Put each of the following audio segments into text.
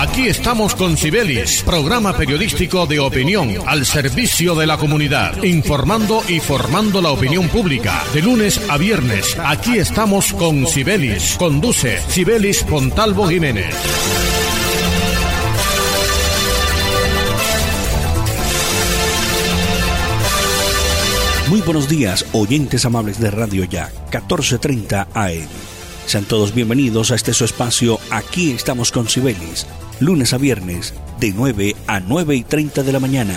Aquí estamos con Cibelis, programa periodístico de opinión al servicio de la comunidad, informando y formando la opinión pública. De lunes a viernes, aquí estamos con Cibelis. Conduce Cibelis Pontalvo Jiménez. Muy buenos días, oyentes amables de Radio Ya, 1430 AM. Sean todos bienvenidos a este su espacio Aquí estamos con Cibelis, lunes a viernes, de 9 a 9 y 30 de la mañana,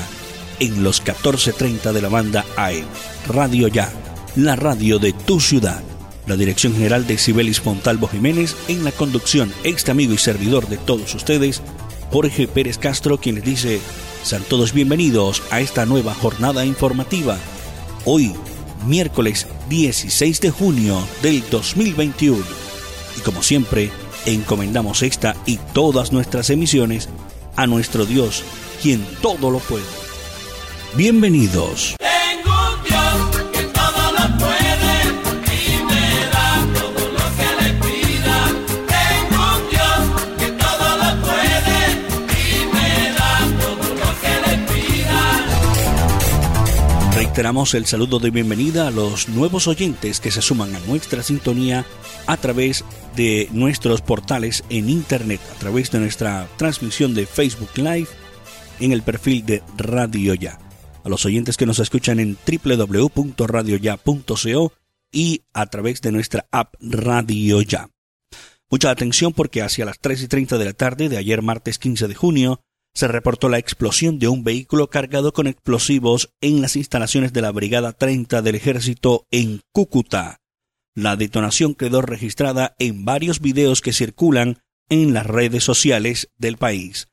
en los 1430 de la banda AM. Radio Ya, la radio de tu ciudad. La dirección general de Cibelis Montalvo Jiménez, en la conducción, este amigo y servidor de todos ustedes, Jorge Pérez Castro, quien les dice, sean todos bienvenidos a esta nueva jornada informativa hoy, miércoles 16 de junio del 2021. Y como siempre, encomendamos esta y todas nuestras emisiones a nuestro Dios, quien todo lo puede. Bienvenidos. Reiteramos el saludo de bienvenida a los nuevos oyentes que se suman a nuestra sintonía a través de nuestros portales en internet, a través de nuestra transmisión de Facebook Live en el perfil de Radio Ya. A los oyentes que nos escuchan en www.radioya.co y a través de nuestra app Radio Ya. Mucha atención porque hacia las 3 y 30 de la tarde de ayer martes 15 de junio se reportó la explosión de un vehículo cargado con explosivos en las instalaciones de la Brigada 30 del Ejército en Cúcuta. La detonación quedó registrada en varios videos que circulan en las redes sociales del país.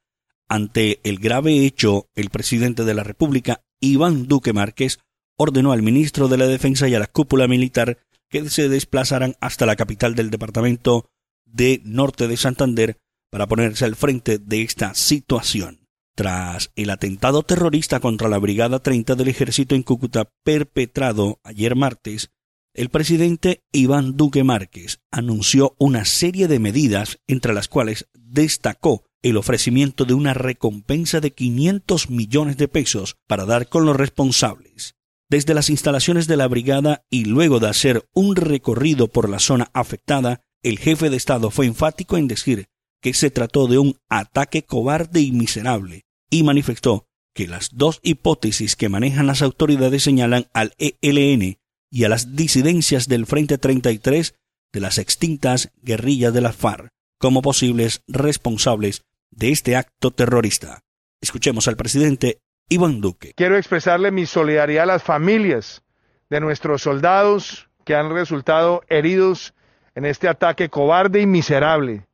Ante el grave hecho, el presidente de la República, Iván Duque Márquez, ordenó al ministro de la Defensa y a la cúpula militar que se desplazaran hasta la capital del departamento de Norte de Santander para ponerse al frente de esta situación. Tras el atentado terrorista contra la Brigada 30 del Ejército en Cúcuta perpetrado ayer martes, el presidente Iván Duque Márquez anunció una serie de medidas entre las cuales destacó el ofrecimiento de una recompensa de 500 millones de pesos para dar con los responsables. Desde las instalaciones de la brigada y luego de hacer un recorrido por la zona afectada, el jefe de Estado fue enfático en decir que se trató de un ataque cobarde y miserable, y manifestó que las dos hipótesis que manejan las autoridades señalan al ELN y a las disidencias del Frente 33 de las extintas guerrillas de la FARC como posibles responsables de este acto terrorista. Escuchemos al presidente Iván Duque. Quiero expresarle mi solidaridad a las familias de nuestros soldados que han resultado heridos en este ataque cobarde y miserable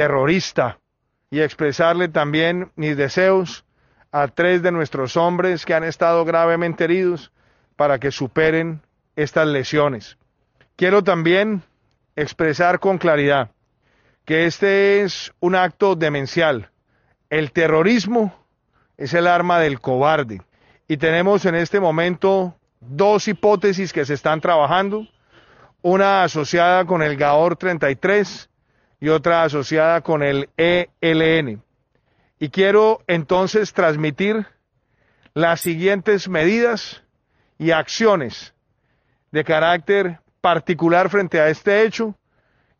terrorista y expresarle también mis deseos a tres de nuestros hombres que han estado gravemente heridos para que superen estas lesiones. Quiero también expresar con claridad que este es un acto demencial. El terrorismo es el arma del cobarde y tenemos en este momento dos hipótesis que se están trabajando, una asociada con el GAOR 33 y otra asociada con el ELN. Y quiero entonces transmitir las siguientes medidas y acciones de carácter particular frente a este hecho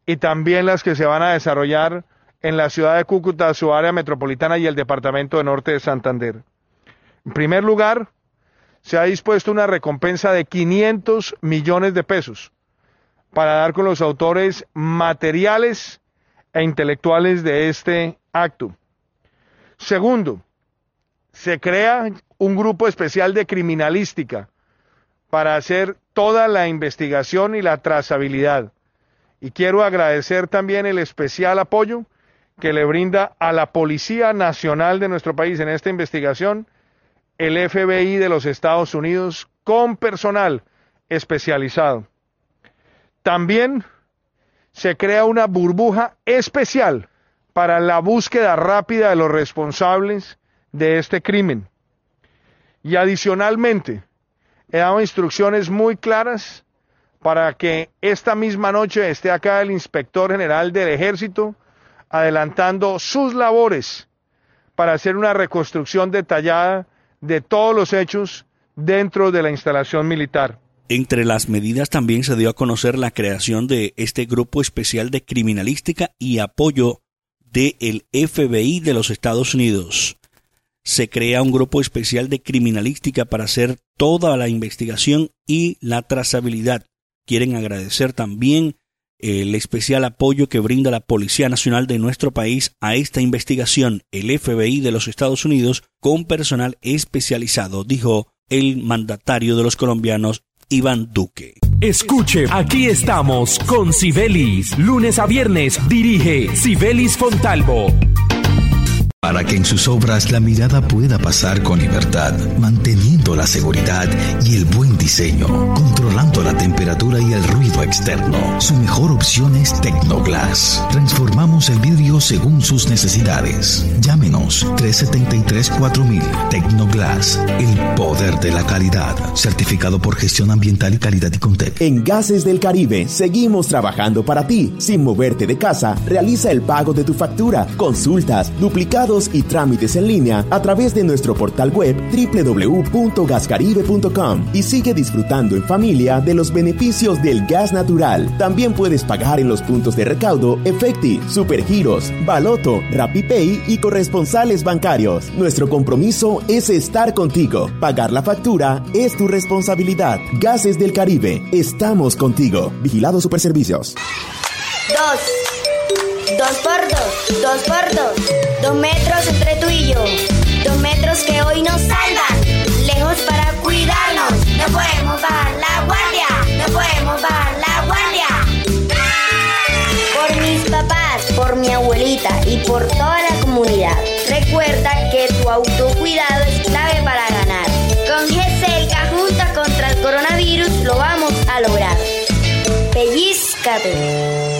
y también las que se van a desarrollar en la ciudad de Cúcuta, su área metropolitana y el departamento de Norte de Santander. En primer lugar, se ha dispuesto una recompensa de 500 millones de pesos para dar con los autores materiales e intelectuales de este acto. Segundo, se crea un grupo especial de criminalística para hacer toda la investigación y la trazabilidad. Y quiero agradecer también el especial apoyo que le brinda a la Policía Nacional de nuestro país en esta investigación, el FBI de los Estados Unidos, con personal especializado. También se crea una burbuja especial para la búsqueda rápida de los responsables de este crimen. Y adicionalmente, he dado instrucciones muy claras para que esta misma noche esté acá el inspector general del ejército adelantando sus labores para hacer una reconstrucción detallada de todos los hechos dentro de la instalación militar. Entre las medidas también se dio a conocer la creación de este grupo especial de criminalística y apoyo del FBI de los Estados Unidos. Se crea un grupo especial de criminalística para hacer toda la investigación y la trazabilidad. Quieren agradecer también el especial apoyo que brinda la Policía Nacional de nuestro país a esta investigación, el FBI de los Estados Unidos, con personal especializado, dijo el mandatario de los colombianos, Iván Duque. Escuche, aquí estamos con Sibelis. Lunes a viernes dirige Sibelis Fontalvo para que en sus obras la mirada pueda pasar con libertad, manteniendo la seguridad y el buen diseño, controlando la temperatura y el ruido externo. Su mejor opción es Tecnoglass. Transformamos el vidrio según sus necesidades. Llámenos 373-4000 Tecnoglass, el poder de la calidad, certificado por gestión ambiental y calidad y Contec. En Gases del Caribe seguimos trabajando para ti. Sin moverte de casa, realiza el pago de tu factura, consultas, duplicados y trámites en línea a través de nuestro portal web www.gascaribe.com y sigue disfrutando en familia de los beneficios del gas natural. También puedes pagar en los puntos de recaudo Efecti, Supergiros, Baloto, RappiPay y corresponsales bancarios. Nuestro compromiso es estar contigo. Pagar la factura es tu responsabilidad. Gases del Caribe, estamos contigo. Vigilado Superservicios. Dos. Dos por dos, dos por dos. Dos metros entre tú y yo. Dos metros que hoy nos salvan. Lejos para cuidarnos. No podemos bajar la guardia. No podemos bajar la guardia. Por mis papás, por mi abuelita y por toda la Recuerda que tu autocuidado es clave para ganar. Con GESELCA junta contra el coronavirus lo vamos a lograr. Pellizcate.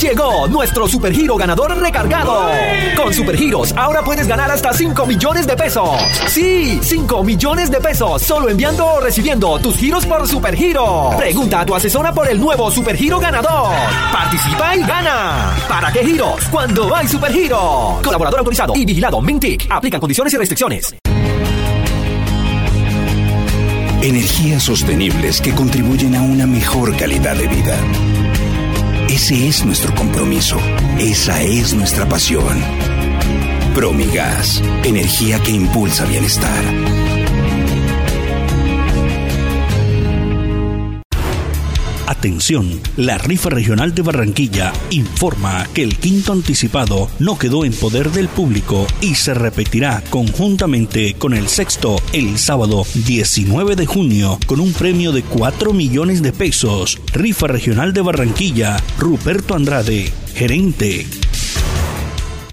Llegó nuestro supergiro ganador recargado. Con supergiros ahora puedes ganar hasta 5 millones de pesos. Sí, 5 millones de pesos solo enviando o recibiendo tus giros por supergiro. Pregunta a tu asesora por el nuevo supergiro ganador. Participa y gana. ¿Para qué giros? Cuando hay supergiro. Colaborador autorizado y vigilado Mintic. Aplican condiciones y restricciones. Energías sostenibles que contribuyen a una mejor calidad de vida. Ese es nuestro compromiso. Esa es nuestra pasión. Promigas, energía que impulsa bienestar. Atención, la rifa regional de Barranquilla informa que el quinto anticipado no quedó en poder del público y se repetirá conjuntamente con el sexto el sábado 19 de junio con un premio de 4 millones de pesos. Rifa regional de Barranquilla, Ruperto Andrade, gerente.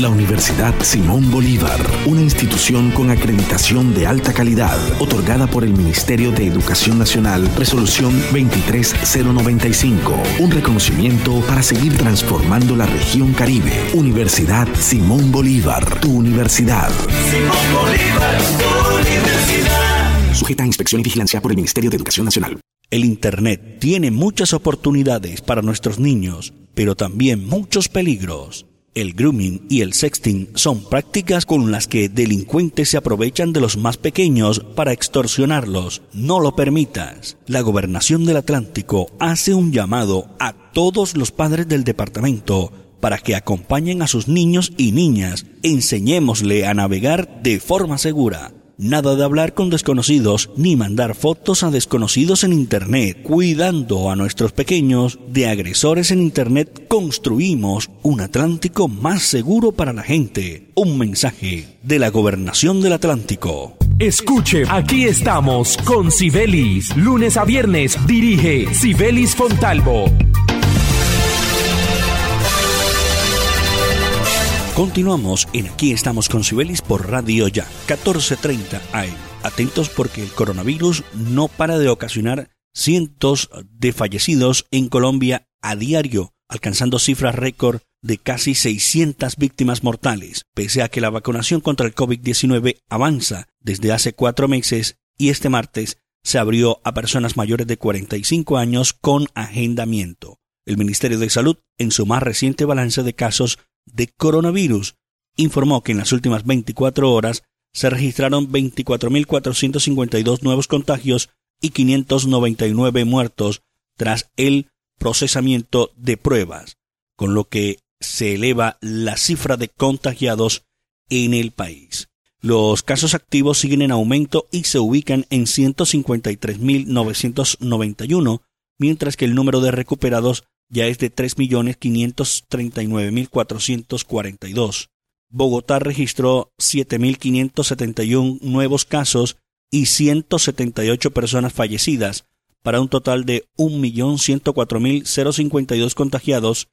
La Universidad Simón Bolívar, una institución con acreditación de alta calidad, otorgada por el Ministerio de Educación Nacional, resolución 23095, un reconocimiento para seguir transformando la región Caribe. Universidad Simón Bolívar, tu universidad. Simón Bolívar, tu universidad. Sujeta a inspección y vigilancia por el Ministerio de Educación Nacional. El Internet tiene muchas oportunidades para nuestros niños, pero también muchos peligros. El grooming y el sexting son prácticas con las que delincuentes se aprovechan de los más pequeños para extorsionarlos. No lo permitas. La gobernación del Atlántico hace un llamado a todos los padres del departamento para que acompañen a sus niños y niñas. Enseñémosle a navegar de forma segura. Nada de hablar con desconocidos ni mandar fotos a desconocidos en Internet. Cuidando a nuestros pequeños de agresores en Internet, construimos un Atlántico más seguro para la gente. Un mensaje de la Gobernación del Atlántico. Escuche, aquí estamos con Sibelis. Lunes a viernes dirige Sibelis Fontalvo. Continuamos en Aquí estamos con Sibelis por Radio Ya, 14:30 AM. Atentos porque el coronavirus no para de ocasionar cientos de fallecidos en Colombia a diario, alcanzando cifras récord de casi 600 víctimas mortales, pese a que la vacunación contra el COVID-19 avanza desde hace cuatro meses y este martes se abrió a personas mayores de 45 años con agendamiento. El Ministerio de Salud, en su más reciente balance de casos de coronavirus, informó que en las últimas 24 horas se registraron 24.452 nuevos contagios y 599 muertos tras el procesamiento de pruebas, con lo que se eleva la cifra de contagiados en el país. Los casos activos siguen en aumento y se ubican en 153.991, mientras que el número de recuperados ya es de 3.539.442. Bogotá registró 7.571 nuevos casos y 178 personas fallecidas, para un total de 1.104.052 contagiados.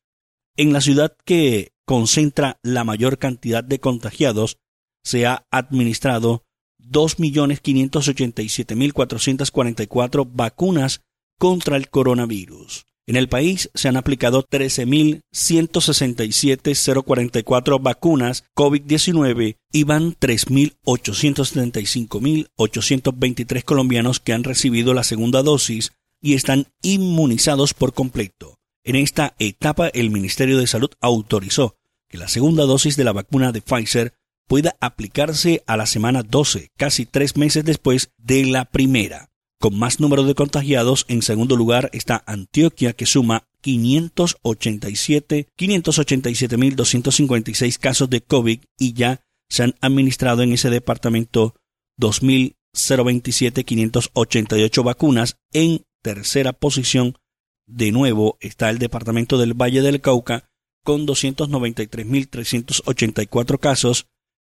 En la ciudad que concentra la mayor cantidad de contagiados, se ha administrado 2.587.444 vacunas contra el coronavirus. En el país se han aplicado 13.167.044 vacunas COVID-19 y van 3.875.823 colombianos que han recibido la segunda dosis y están inmunizados por completo. En esta etapa el Ministerio de Salud autorizó que la segunda dosis de la vacuna de Pfizer pueda aplicarse a la semana 12, casi tres meses después de la primera. Con más número de contagiados, en segundo lugar está Antioquia, que suma 587, 587.256 casos de COVID y ya se han administrado en ese departamento 2.027.588 vacunas. En tercera posición, de nuevo, está el departamento del Valle del Cauca con 293.384 casos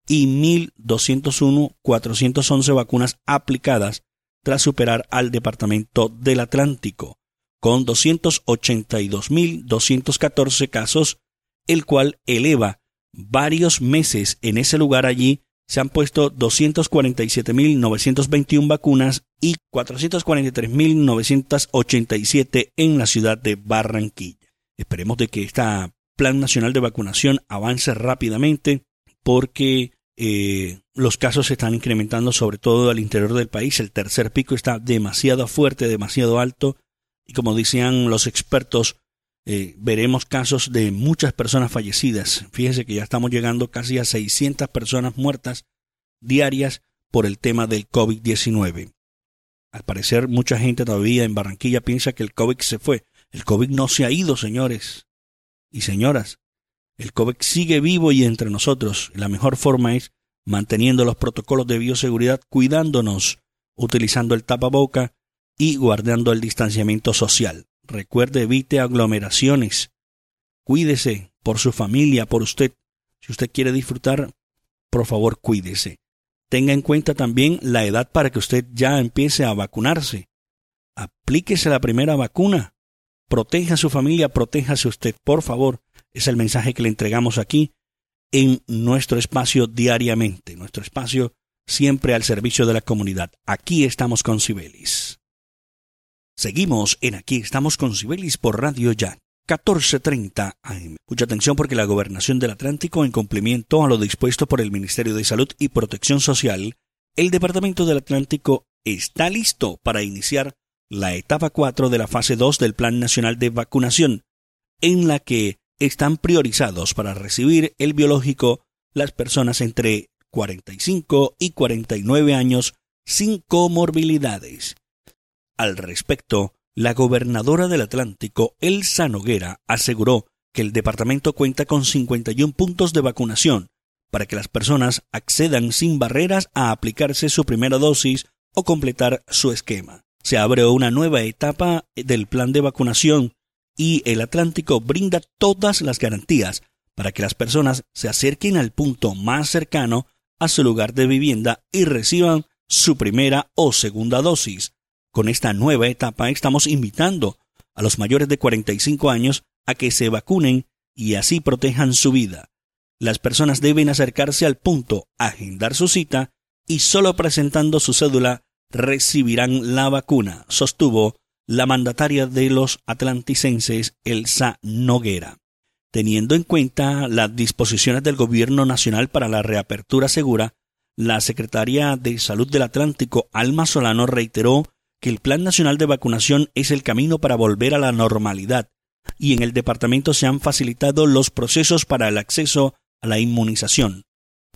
y 1.201.411 vacunas aplicadas tras superar al Departamento del Atlántico, con 282.214 casos, el cual eleva varios meses en ese lugar allí. Se han puesto 247.921 vacunas y 443.987 en la ciudad de Barranquilla. Esperemos de que este Plan Nacional de Vacunación avance rápidamente porque eh, los casos se están incrementando sobre todo al interior del país. El tercer pico está demasiado fuerte, demasiado alto. Y como decían los expertos, eh, veremos casos de muchas personas fallecidas. Fíjese que ya estamos llegando casi a 600 personas muertas diarias por el tema del COVID-19. Al parecer, mucha gente todavía en Barranquilla piensa que el COVID se fue. El COVID no se ha ido, señores y señoras. El COVID sigue vivo y entre nosotros. La mejor forma es manteniendo los protocolos de bioseguridad, cuidándonos, utilizando el tapaboca y guardando el distanciamiento social. Recuerde, evite aglomeraciones. Cuídese por su familia, por usted. Si usted quiere disfrutar, por favor, cuídese. Tenga en cuenta también la edad para que usted ya empiece a vacunarse. Aplíquese la primera vacuna. Proteja a su familia, protéjase usted, por favor. Es el mensaje que le entregamos aquí en nuestro espacio diariamente, nuestro espacio siempre al servicio de la comunidad. Aquí estamos con Sibelis. Seguimos en Aquí estamos con Sibelis por Radio Ya, 1430 AM. Mucha atención porque la Gobernación del Atlántico, en cumplimiento a lo dispuesto por el Ministerio de Salud y Protección Social, el Departamento del Atlántico está listo para iniciar la etapa 4 de la fase 2 del Plan Nacional de Vacunación, en la que están priorizados para recibir el biológico las personas entre 45 y 49 años sin comorbilidades. Al respecto, la gobernadora del Atlántico, Elsa Noguera, aseguró que el departamento cuenta con 51 puntos de vacunación para que las personas accedan sin barreras a aplicarse su primera dosis o completar su esquema. Se abre una nueva etapa del plan de vacunación y el Atlántico brinda todas las garantías para que las personas se acerquen al punto más cercano a su lugar de vivienda y reciban su primera o segunda dosis. Con esta nueva etapa estamos invitando a los mayores de 45 años a que se vacunen y así protejan su vida. Las personas deben acercarse al punto, agendar su cita y solo presentando su cédula recibirán la vacuna, sostuvo la mandataria de los atlanticenses Elsa Noguera. Teniendo en cuenta las disposiciones del Gobierno Nacional para la reapertura segura, la secretaria de Salud del Atlántico, Alma Solano, reiteró que el Plan Nacional de Vacunación es el camino para volver a la normalidad, y en el departamento se han facilitado los procesos para el acceso a la inmunización.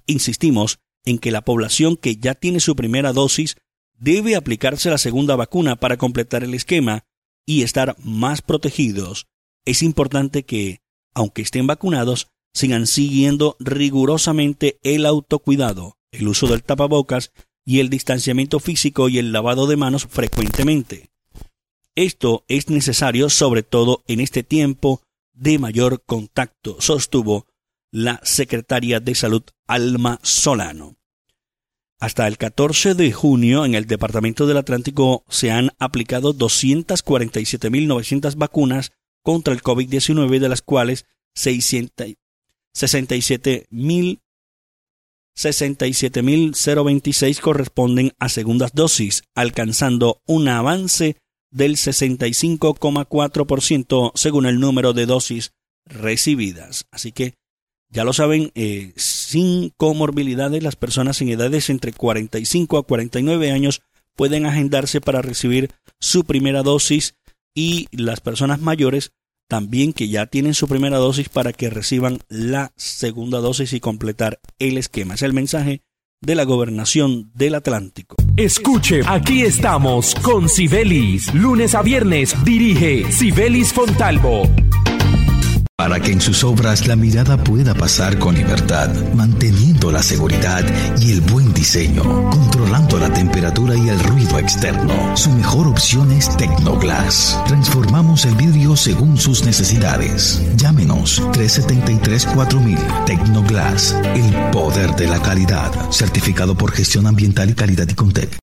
Insistimos en que la población que ya tiene su primera dosis debe aplicarse la segunda vacuna para completar el esquema y estar más protegidos. Es importante que, aunque estén vacunados, sigan siguiendo rigurosamente el autocuidado, el uso del tapabocas y el distanciamiento físico y el lavado de manos frecuentemente. Esto es necesario sobre todo en este tiempo de mayor contacto, sostuvo la secretaria de Salud Alma Solano. Hasta el 14 de junio en el Departamento del Atlántico se han aplicado 247.900 vacunas contra el COVID-19, de las cuales 67.026 corresponden a segundas dosis, alcanzando un avance del 65,4% según el número de dosis recibidas. Así que ya lo saben, eh, sin comorbilidades, las personas en edades entre 45 a 49 años pueden agendarse para recibir su primera dosis y las personas mayores también que ya tienen su primera dosis para que reciban la segunda dosis y completar el esquema. Es el mensaje de la gobernación del Atlántico. Escuche, aquí estamos con Sibelis. Lunes a viernes dirige Sibelis Fontalvo para que en sus obras la mirada pueda pasar con libertad, manteniendo la seguridad y el buen diseño, controlando la temperatura y el ruido externo. Su mejor opción es Tecnoglass. Transformamos el vidrio según sus necesidades. Llámenos 373-4000 Tecnoglass, el poder de la calidad, certificado por gestión ambiental y calidad y Contec.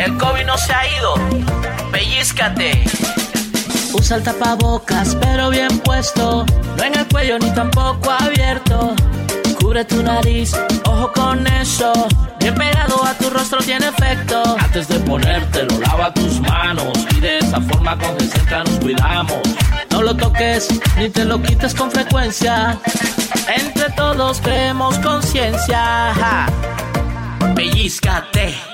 El COVID no se ha ido. Pellizcate. Usa el tapabocas, pero bien puesto. No en el cuello ni tampoco abierto. Cubre tu nariz, ojo con eso. Bien pegado a tu rostro tiene efecto. Antes de ponértelo, lava tus manos. Y de esa forma con cerca nos cuidamos. No lo toques ni te lo quites con frecuencia. Entre todos creemos conciencia. Pellizcate.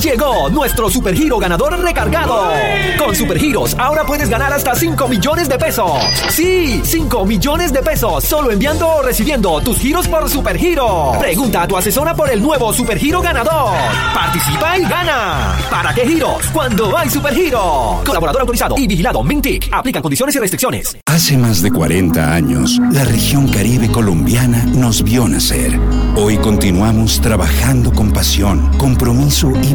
Llegó nuestro supergiro ganador recargado. Con supergiros ahora puedes ganar hasta 5 millones de pesos. Sí, 5 millones de pesos solo enviando o recibiendo tus giros por supergiro. Pregunta a tu asesora por el nuevo supergiro ganador. Participa y gana. ¿Para qué giros? Cuando hay supergiro. Colaborador autorizado y vigilado Mintic. Aplican condiciones y restricciones. Hace más de 40 años, la región caribe colombiana nos vio nacer. Hoy continuamos trabajando con pasión, compromiso y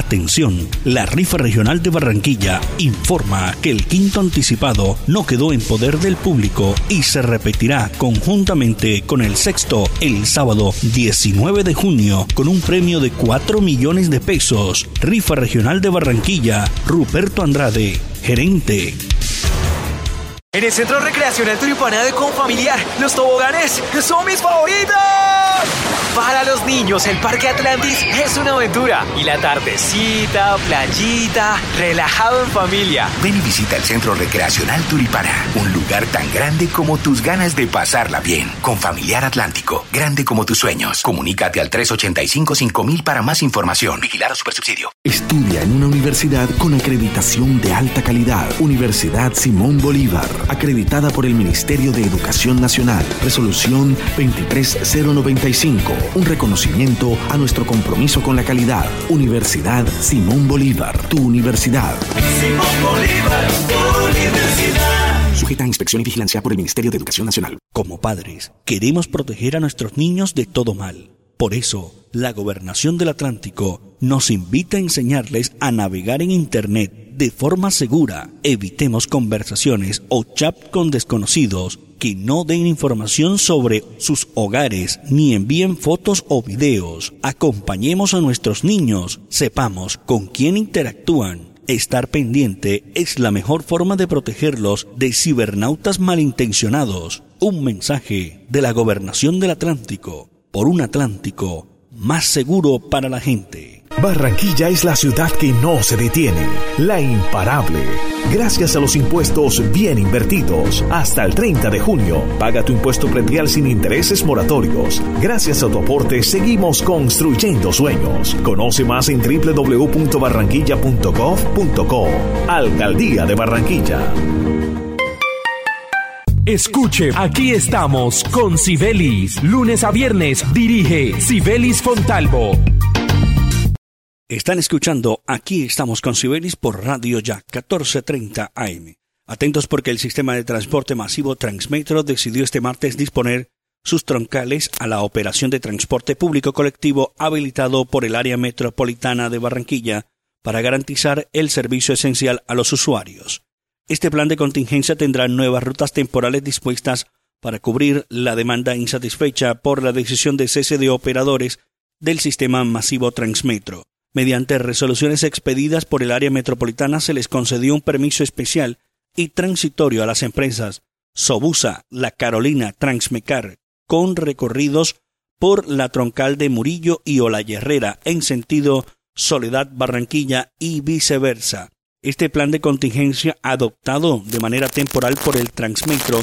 Atención, la rifa regional de Barranquilla informa que el quinto anticipado no quedó en poder del público y se repetirá conjuntamente con el sexto el sábado 19 de junio con un premio de 4 millones de pesos. Rifa regional de Barranquilla, Ruperto Andrade, gerente. En el Centro Recreacional Turipana de Confamiliar, los toboganes son mis favoritos. Para los niños, el Parque Atlantis es una aventura. Y la tardecita, playita, relajado en familia. Ven y visita el Centro Recreacional Turipana, un lugar tan grande como tus ganas de pasarla bien. Con Familiar Atlántico, grande como tus sueños. Comunícate al 385-5000 para más información. Vigilar a Supersubsidio. Estudia en una universidad con acreditación de alta calidad. Universidad Simón Bolívar, acreditada por el Ministerio de Educación Nacional. Resolución 23095 un reconocimiento a nuestro compromiso con la calidad. Universidad Simón Bolívar, tu universidad. Simón Bolívar, tu universidad. Sujeta a inspección y vigilancia por el Ministerio de Educación Nacional. Como padres, queremos proteger a nuestros niños de todo mal. Por eso, la Gobernación del Atlántico nos invita a enseñarles a navegar en Internet de forma segura. Evitemos conversaciones o chat con desconocidos que no den información sobre sus hogares ni envíen fotos o videos. Acompañemos a nuestros niños, sepamos con quién interactúan. Estar pendiente es la mejor forma de protegerlos de cibernautas malintencionados. Un mensaje de la Gobernación del Atlántico por un Atlántico más seguro para la gente. Barranquilla es la ciudad que no se detiene, la imparable. Gracias a los impuestos bien invertidos. Hasta el 30 de junio, paga tu impuesto predial sin intereses moratorios. Gracias a tu aporte, seguimos construyendo sueños. Conoce más en www.barranquilla.gov.co. Alcaldía de Barranquilla. Escuche, aquí estamos con Sibelis. Lunes a viernes dirige Sibelis Fontalvo. Están escuchando Aquí estamos con Sibelis por Radio Ya 1430 AM. Atentos porque el sistema de transporte masivo Transmetro decidió este martes disponer sus troncales a la operación de transporte público colectivo habilitado por el área metropolitana de Barranquilla para garantizar el servicio esencial a los usuarios. Este plan de contingencia tendrá nuevas rutas temporales dispuestas para cubrir la demanda insatisfecha por la decisión de cese de operadores del sistema masivo Transmetro. Mediante resoluciones expedidas por el área metropolitana se les concedió un permiso especial y transitorio a las empresas Sobusa, La Carolina, Transmecar, con recorridos por la troncal de Murillo y Herrera en sentido Soledad Barranquilla y viceversa. Este plan de contingencia adoptado de manera temporal por el Transmetro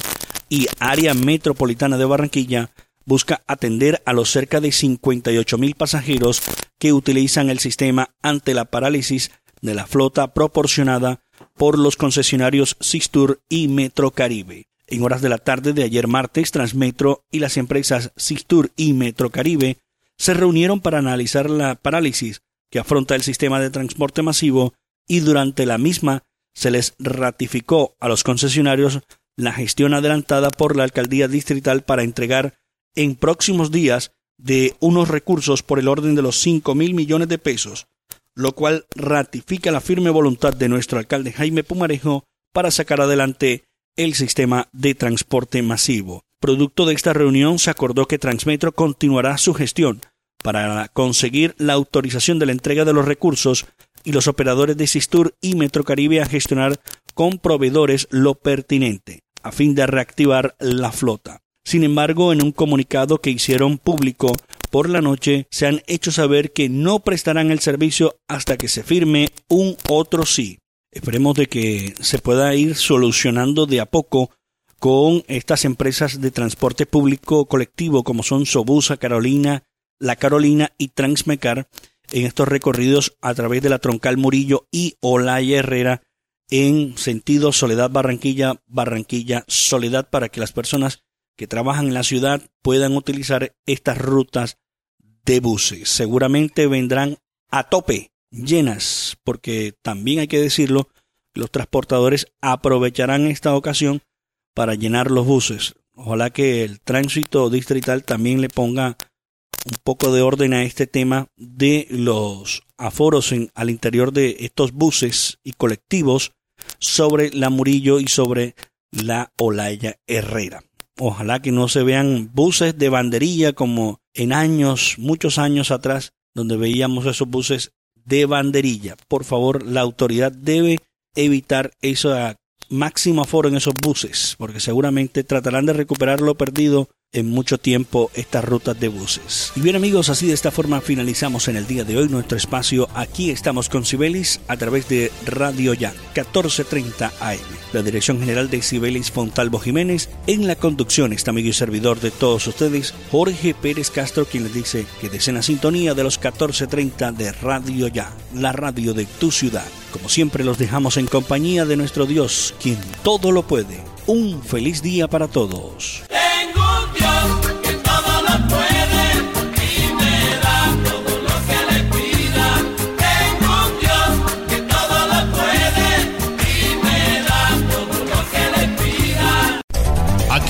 y área metropolitana de Barranquilla busca atender a los cerca de 58 mil pasajeros que utilizan el sistema ante la parálisis de la flota proporcionada por los concesionarios Sistur y Metrocaribe. En horas de la tarde de ayer martes, Transmetro y las empresas Sistur y Metrocaribe se reunieron para analizar la parálisis que afronta el sistema de transporte masivo y durante la misma se les ratificó a los concesionarios la gestión adelantada por la alcaldía distrital para entregar en próximos días de unos recursos por el orden de los 5 mil millones de pesos, lo cual ratifica la firme voluntad de nuestro alcalde Jaime Pumarejo para sacar adelante el sistema de transporte masivo. Producto de esta reunión se acordó que Transmetro continuará su gestión para conseguir la autorización de la entrega de los recursos y los operadores de Sistur y Metrocaribe a gestionar con proveedores lo pertinente, a fin de reactivar la flota. Sin embargo, en un comunicado que hicieron público por la noche, se han hecho saber que no prestarán el servicio hasta que se firme un otro sí. Esperemos de que se pueda ir solucionando de a poco con estas empresas de transporte público colectivo como son Sobusa, Carolina, La Carolina y Transmecar en estos recorridos a través de la Troncal Murillo y Olaya Herrera en sentido Soledad Barranquilla, Barranquilla Soledad para que las personas que trabajan en la ciudad puedan utilizar estas rutas de buses. Seguramente vendrán a tope, llenas, porque también hay que decirlo, los transportadores aprovecharán esta ocasión para llenar los buses. Ojalá que el tránsito distrital también le ponga un poco de orden a este tema de los aforos en, al interior de estos buses y colectivos sobre la Murillo y sobre la Olaya Herrera. Ojalá que no se vean buses de banderilla como en años, muchos años atrás, donde veíamos esos buses de banderilla. Por favor, la autoridad debe evitar ese máximo aforo en esos buses, porque seguramente tratarán de recuperar lo perdido en mucho tiempo estas rutas de buses. Y bien amigos, así de esta forma finalizamos en el día de hoy nuestro espacio Aquí estamos con Sibelis a través de Radio Ya 1430 AM. La dirección general de Sibelis Fontalvo Jiménez en la conducción está amigo y servidor de todos ustedes Jorge Pérez Castro quien les dice que deseen la sintonía de los 1430 de Radio Ya, la radio de tu ciudad. Como siempre los dejamos en compañía de nuestro Dios, quien todo lo puede. Un feliz día para todos.